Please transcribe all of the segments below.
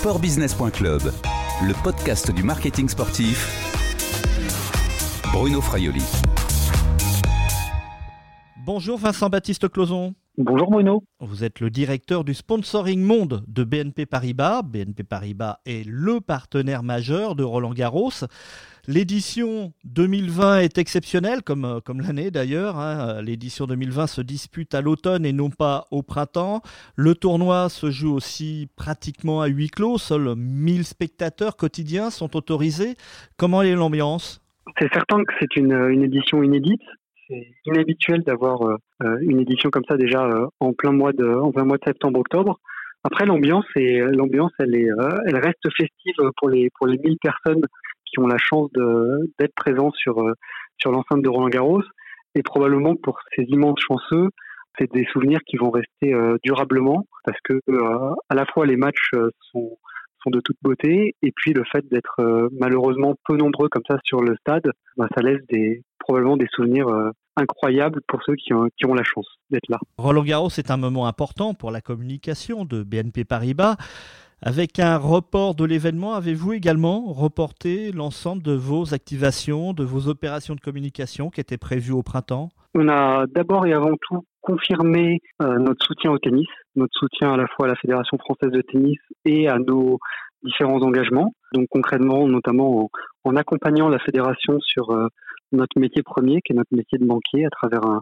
Sportbusiness.club, le podcast du marketing sportif. Bruno Fraioli. Bonjour Vincent Baptiste Closon. Bonjour Bruno. Vous êtes le directeur du sponsoring monde de BNP Paribas. BNP Paribas est le partenaire majeur de Roland Garros. L'édition 2020 est exceptionnelle, comme, euh, comme l'année d'ailleurs. Hein. L'édition 2020 se dispute à l'automne et non pas au printemps. Le tournoi se joue aussi pratiquement à huis clos. Seuls 1000 spectateurs quotidiens sont autorisés. Comment est l'ambiance? C'est certain que c'est une, une, édition inédite. C'est inhabituel d'avoir euh, euh, une édition comme ça déjà en plein mois de, en plein mois de septembre-octobre. Après l'ambiance, l'ambiance, elle est, elle reste festive pour les pour les 1000 personnes qui ont la chance d'être présents sur, euh, sur l'enceinte de Roland Garros. Et probablement pour ces immenses chanceux, c'est des souvenirs qui vont rester euh, durablement parce que euh, à la fois les matchs sont, sont de toute beauté et puis le fait d'être malheureusement peu nombreux comme ça sur le stade, bah, ça laisse des, probablement des souvenirs incroyables pour ceux qui ont, qui ont la chance d'être là. Roland Garros est un moment important pour la communication de BNP Paribas. Avec un report de l'événement, avez-vous également reporté l'ensemble de vos activations, de vos opérations de communication qui étaient prévues au printemps? On a d'abord et avant tout confirmé euh, notre soutien au tennis, notre soutien à la fois à la Fédération française de tennis et à nos différents engagements. Donc concrètement, notamment en, accompagnant la fédération sur euh, notre métier premier, qui est notre métier de banquier, à travers un,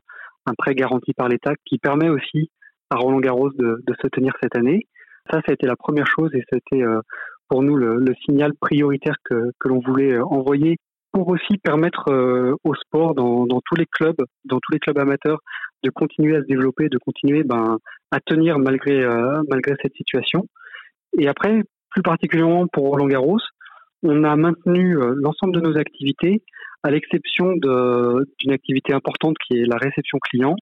prêt garanti par l'État qui permet aussi à Roland Garros de, de se tenir cette année. Ça, ça a été la première chose et c'était euh, pour nous le, signal prioritaire que, que l'on voulait euh, envoyer pour aussi permettre euh, au sport dans, dans, tous les clubs, dans tous les clubs amateurs, de continuer à se développer, de continuer ben, à tenir malgré malgré cette situation. Et après, plus particulièrement pour Roland Garros, on a maintenu l'ensemble de nos activités, à l'exception d'une activité importante qui est la réception client,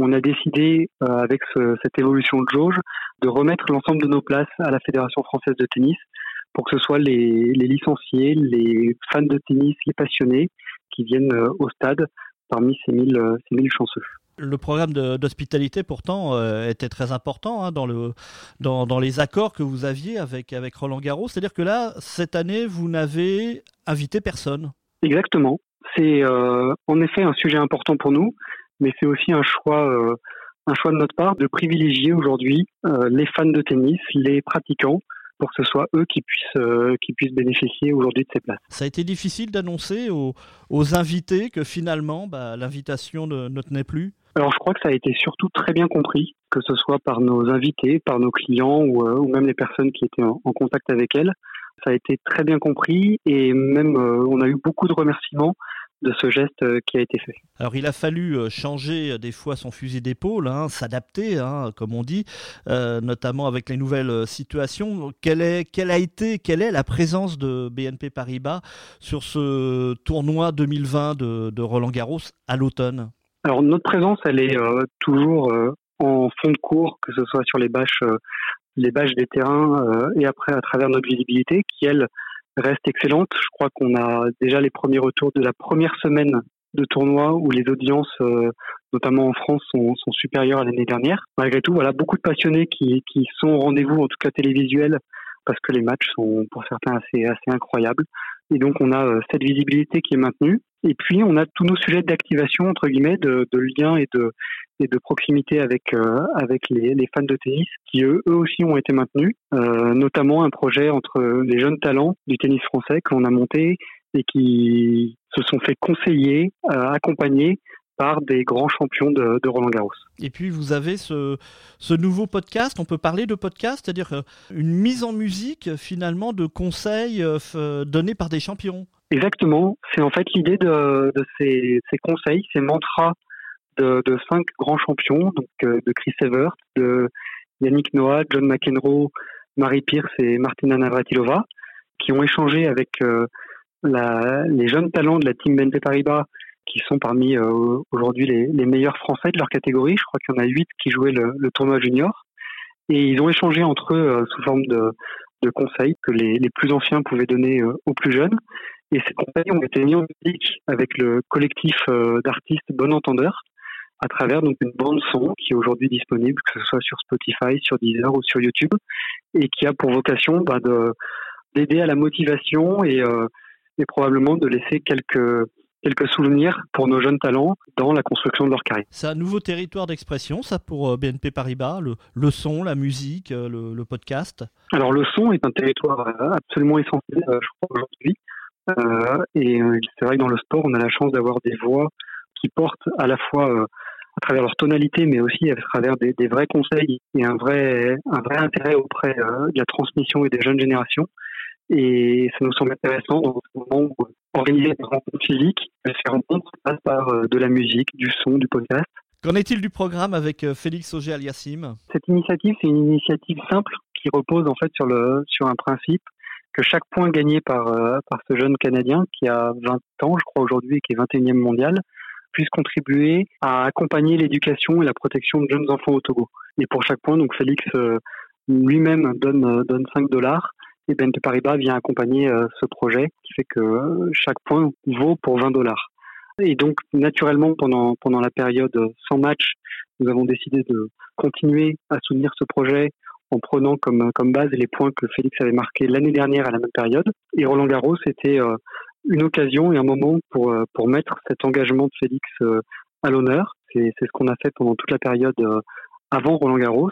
on a décidé, euh, avec cette évolution de jauge, de remettre l'ensemble de nos places à la Fédération française de tennis pour que ce soit les, licenciés, les fans de tennis, les passionnés qui viennent euh, au stade parmi ces mille, euh, ces mille chanceux. Le programme d'hospitalité, pourtant, était très important hein, dans, le, dans, dans, les accords que vous aviez avec, avec Roland Garros. C'est-à-dire que là, cette année, vous n'avez invité personne. Exactement. C'est en effet un sujet important pour nous mais c'est aussi un choix, euh, un choix de notre part de privilégier aujourd'hui euh, les fans de tennis, les pratiquants, pour que ce soit eux qui puissent, euh, qui puissent bénéficier aujourd'hui de ces places. Ça a été difficile d'annoncer aux, aux, invités que finalement bah, l'invitation ne, ne, tenait plus? Alors je crois que ça a été surtout très bien compris, que ce soit par nos invités, par nos clients ou, ou même les personnes qui étaient en, en, contact avec elles. Ça a été très bien compris et même on a eu beaucoup de remerciements de ce geste euh, qui a été fait. Alors il a fallu euh, changer euh, des fois son fusil d'épaule, hein, s'adapter, hein, comme on dit, notamment avec les nouvelles situations. Quelle, est, quelle a été, quelle est la présence de BNP Paribas sur ce tournoi 2020 de, Roland Garros à l'automne? Alors notre présence, elle est toujours en fond de cours, que ce soit sur les bâches, les bâches des terrains et après à travers notre visibilité, qui elle reste excellente. Je crois qu'on a déjà les premiers retours de la première semaine de tournoi où les audiences, euh, notamment en France, sont, supérieures à l'année dernière. Malgré tout, voilà, beaucoup de passionnés qui, qui sont au rendez-vous, en tout cas télévisuels, parce que les matchs sont pour certains assez, incroyables. Et donc, on a euh, cette visibilité qui est maintenue. Et puis, on a tous nos sujets d'activation, entre guillemets, de, de lien et de, proximité avec euh, les, fans de tennis qui eux, aussi ont été maintenus, euh, notamment un projet entre les jeunes talents du tennis français que l'on a monté et qui se sont fait conseiller, accompagner par des grands champions de, de, Roland Garros. Et puis vous avez ce, ce nouveau podcast, on peut parler de podcast, c'est-à-dire euh, une mise en musique finalement de conseils euh, donnés par des champions. Exactement, c'est en fait l'idée de, de ces, ces, conseils, ces mantras de, de cinq grands champions, donc euh, de Chris Evert, de Yannick Noah, John McEnroe, Marie Pierce et Martina Navratilova, qui ont échangé avec euh, la, les jeunes talents de la team BNP Paribas, qui sont parmi euh, aujourd'hui les, les, meilleurs Français de leur catégorie. Je crois qu'il y en a huit qui jouaient le, le, tournoi junior. Et ils ont échangé entre eux sous forme de, de conseils que les, les, plus anciens pouvaient donner aux plus jeunes. Et ces conseils ont été mis en musique avec le collectif d'artistes Bon Entendeur, à travers donc une bande son qui est aujourd'hui disponible, que ce soit sur Spotify, sur Deezer ou sur YouTube, et qui a pour vocation bah, de d'aider à la motivation et, et probablement de laisser quelques quelques souvenirs pour nos jeunes talents dans la construction de leur carrière. C'est un nouveau territoire d'expression, ça, pour euh, BNP Paribas, le, le son, la musique, euh, le, le, podcast? Alors, le son est un territoire euh, absolument essentiel, je crois, aujourd'hui. Euh, et c'est vrai que dans le sport, on a la chance d'avoir des voix qui portent à la fois euh, à travers leur tonalité, mais aussi à travers des, des, vrais conseils et un vrai, un vrai intérêt auprès de la transmission et des jeunes générations. Et ça nous semble intéressant dans ce moment où organiser des rencontres physiques, se faire rencontre passe par euh, de la musique, du son, du podcast. Qu'en est-il du programme avec euh, Félix Auger aliassime Cette initiative, c'est une initiative simple qui repose en fait sur, le, sur un principe que chaque point gagné par, euh, par ce jeune Canadien qui a 20 ans, je crois aujourd'hui, et qui est 21e mondial, puisse contribuer à accompagner l'éducation et la protection de jeunes enfants au Togo. Et pour chaque point, donc Félix lui-même donne, donne 5 dollars et BNP Paribas vient accompagner euh, ce projet qui fait que euh, chaque point vaut pour 20 dollars. Et donc, naturellement, pendant, pendant la période sans match, nous avons décidé de continuer à soutenir ce projet en prenant comme, comme base les points que Félix avait marqués l'année dernière à la même période. Et Roland Garros, c'était euh, une occasion et un moment pour, pour mettre cet engagement de Félix à l'honneur. C'est ce qu'on a fait pendant toute la période avant Roland Garros.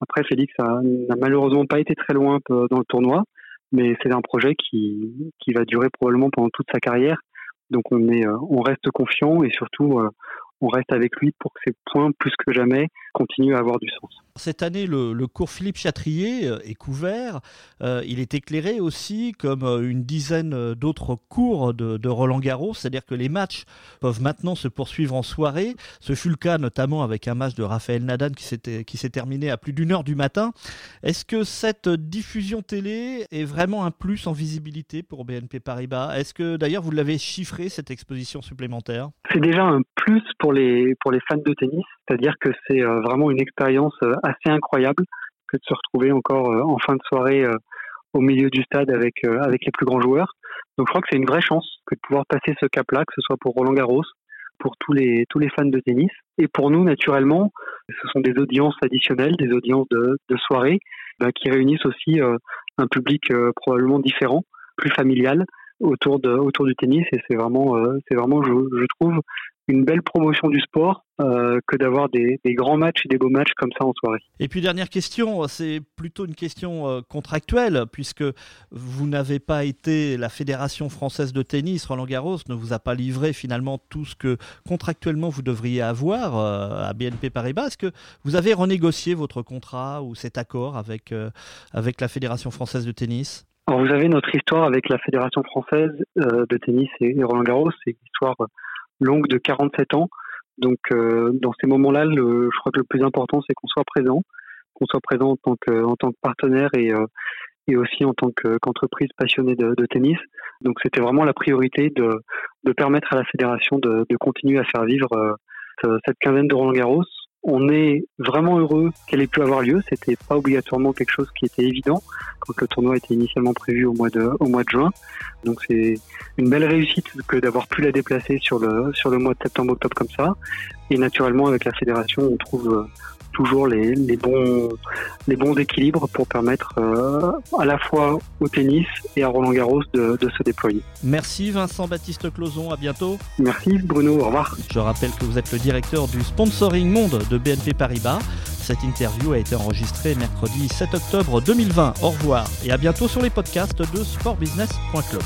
Après, Félix n'a malheureusement pas été très loin dans le tournoi, mais c'est un projet qui, qui va durer probablement pendant toute sa carrière. Donc on est, euh, on reste confiant et surtout euh, on reste avec lui pour que ces points, plus que jamais, continuent à avoir du sens. Cette année, le, le cours Philippe Chatrier euh, est couvert. Euh, il est éclairé aussi comme euh, une dizaine d'autres cours de, de Roland Garros, c'est-à-dire que les matchs peuvent maintenant se poursuivre en soirée. Ce fut le cas notamment avec un match de Raphaël Nadal qui s'est terminé à plus d'une heure du matin. Est-ce que cette diffusion télé est vraiment un plus en visibilité pour BNP Paribas? Est-ce que d'ailleurs vous l'avez chiffré, cette exposition supplémentaire? C'est déjà un plus pour les, pour les fans de tennis, c'est-à-dire que c'est vraiment une expérience assez incroyable que de se retrouver encore euh, en fin de soirée euh, au milieu du stade avec, euh, avec les plus grands joueurs. Donc je crois que c'est une vraie chance que de pouvoir passer ce cap-là, que ce soit pour Roland Garros, pour tous les, tous les fans de tennis. Et pour nous, naturellement, ce sont des audiences additionnelles, des audiences de, soirée, bah, qui réunissent aussi un public probablement différent, plus familial, autour, de, autour du tennis. Et c'est vraiment, vraiment je, trouve, une belle promotion du sport euh, que d'avoir des, des, grands matchs et des beaux matchs comme ça en soirée. Et puis dernière question, c'est plutôt une question euh, contractuelle, puisque vous n'avez pas été la Fédération française de tennis, Roland Garros ne vous a pas livré finalement tout ce que contractuellement vous devriez avoir euh, à BNP Paribas. Est-ce que vous avez renégocié votre contrat ou cet accord avec, euh, avec la Fédération française de tennis? Alors vous avez notre histoire avec la Fédération française de tennis et, et Roland Garros, c'est une histoire longue de 47 ans. Donc, euh, dans ces moments-là, je crois que le plus important, c'est qu'on soit présent, qu'on soit présent en tant que, en tant que partenaire et, euh, et aussi en tant qu'entreprise passionnée de, de, tennis. Donc, c'était vraiment la priorité de, de permettre à la fédération de, de continuer à faire vivre euh, cette quinzaine de Roland Garros on est vraiment heureux qu'elle ait pu avoir lieu. C'était pas obligatoirement quelque chose qui était évident quand le tournoi était initialement prévu au mois de, juin. Donc c'est une belle réussite que d'avoir pu la déplacer sur le, sur le mois de septembre-octobre comme ça. Et naturellement, avec la fédération, on trouve toujours les, les, bons, les bons équilibres pour permettre euh, à la fois au tennis et à Roland Garros de, de se déployer. Merci Vincent Baptiste Closon, à bientôt. Merci Bruno, au revoir. Je rappelle que vous êtes le directeur du sponsoring monde de BNP Paribas. Cette interview a été enregistrée mercredi 7 octobre 2020. Au revoir et à bientôt sur les podcasts de sportbusiness.club.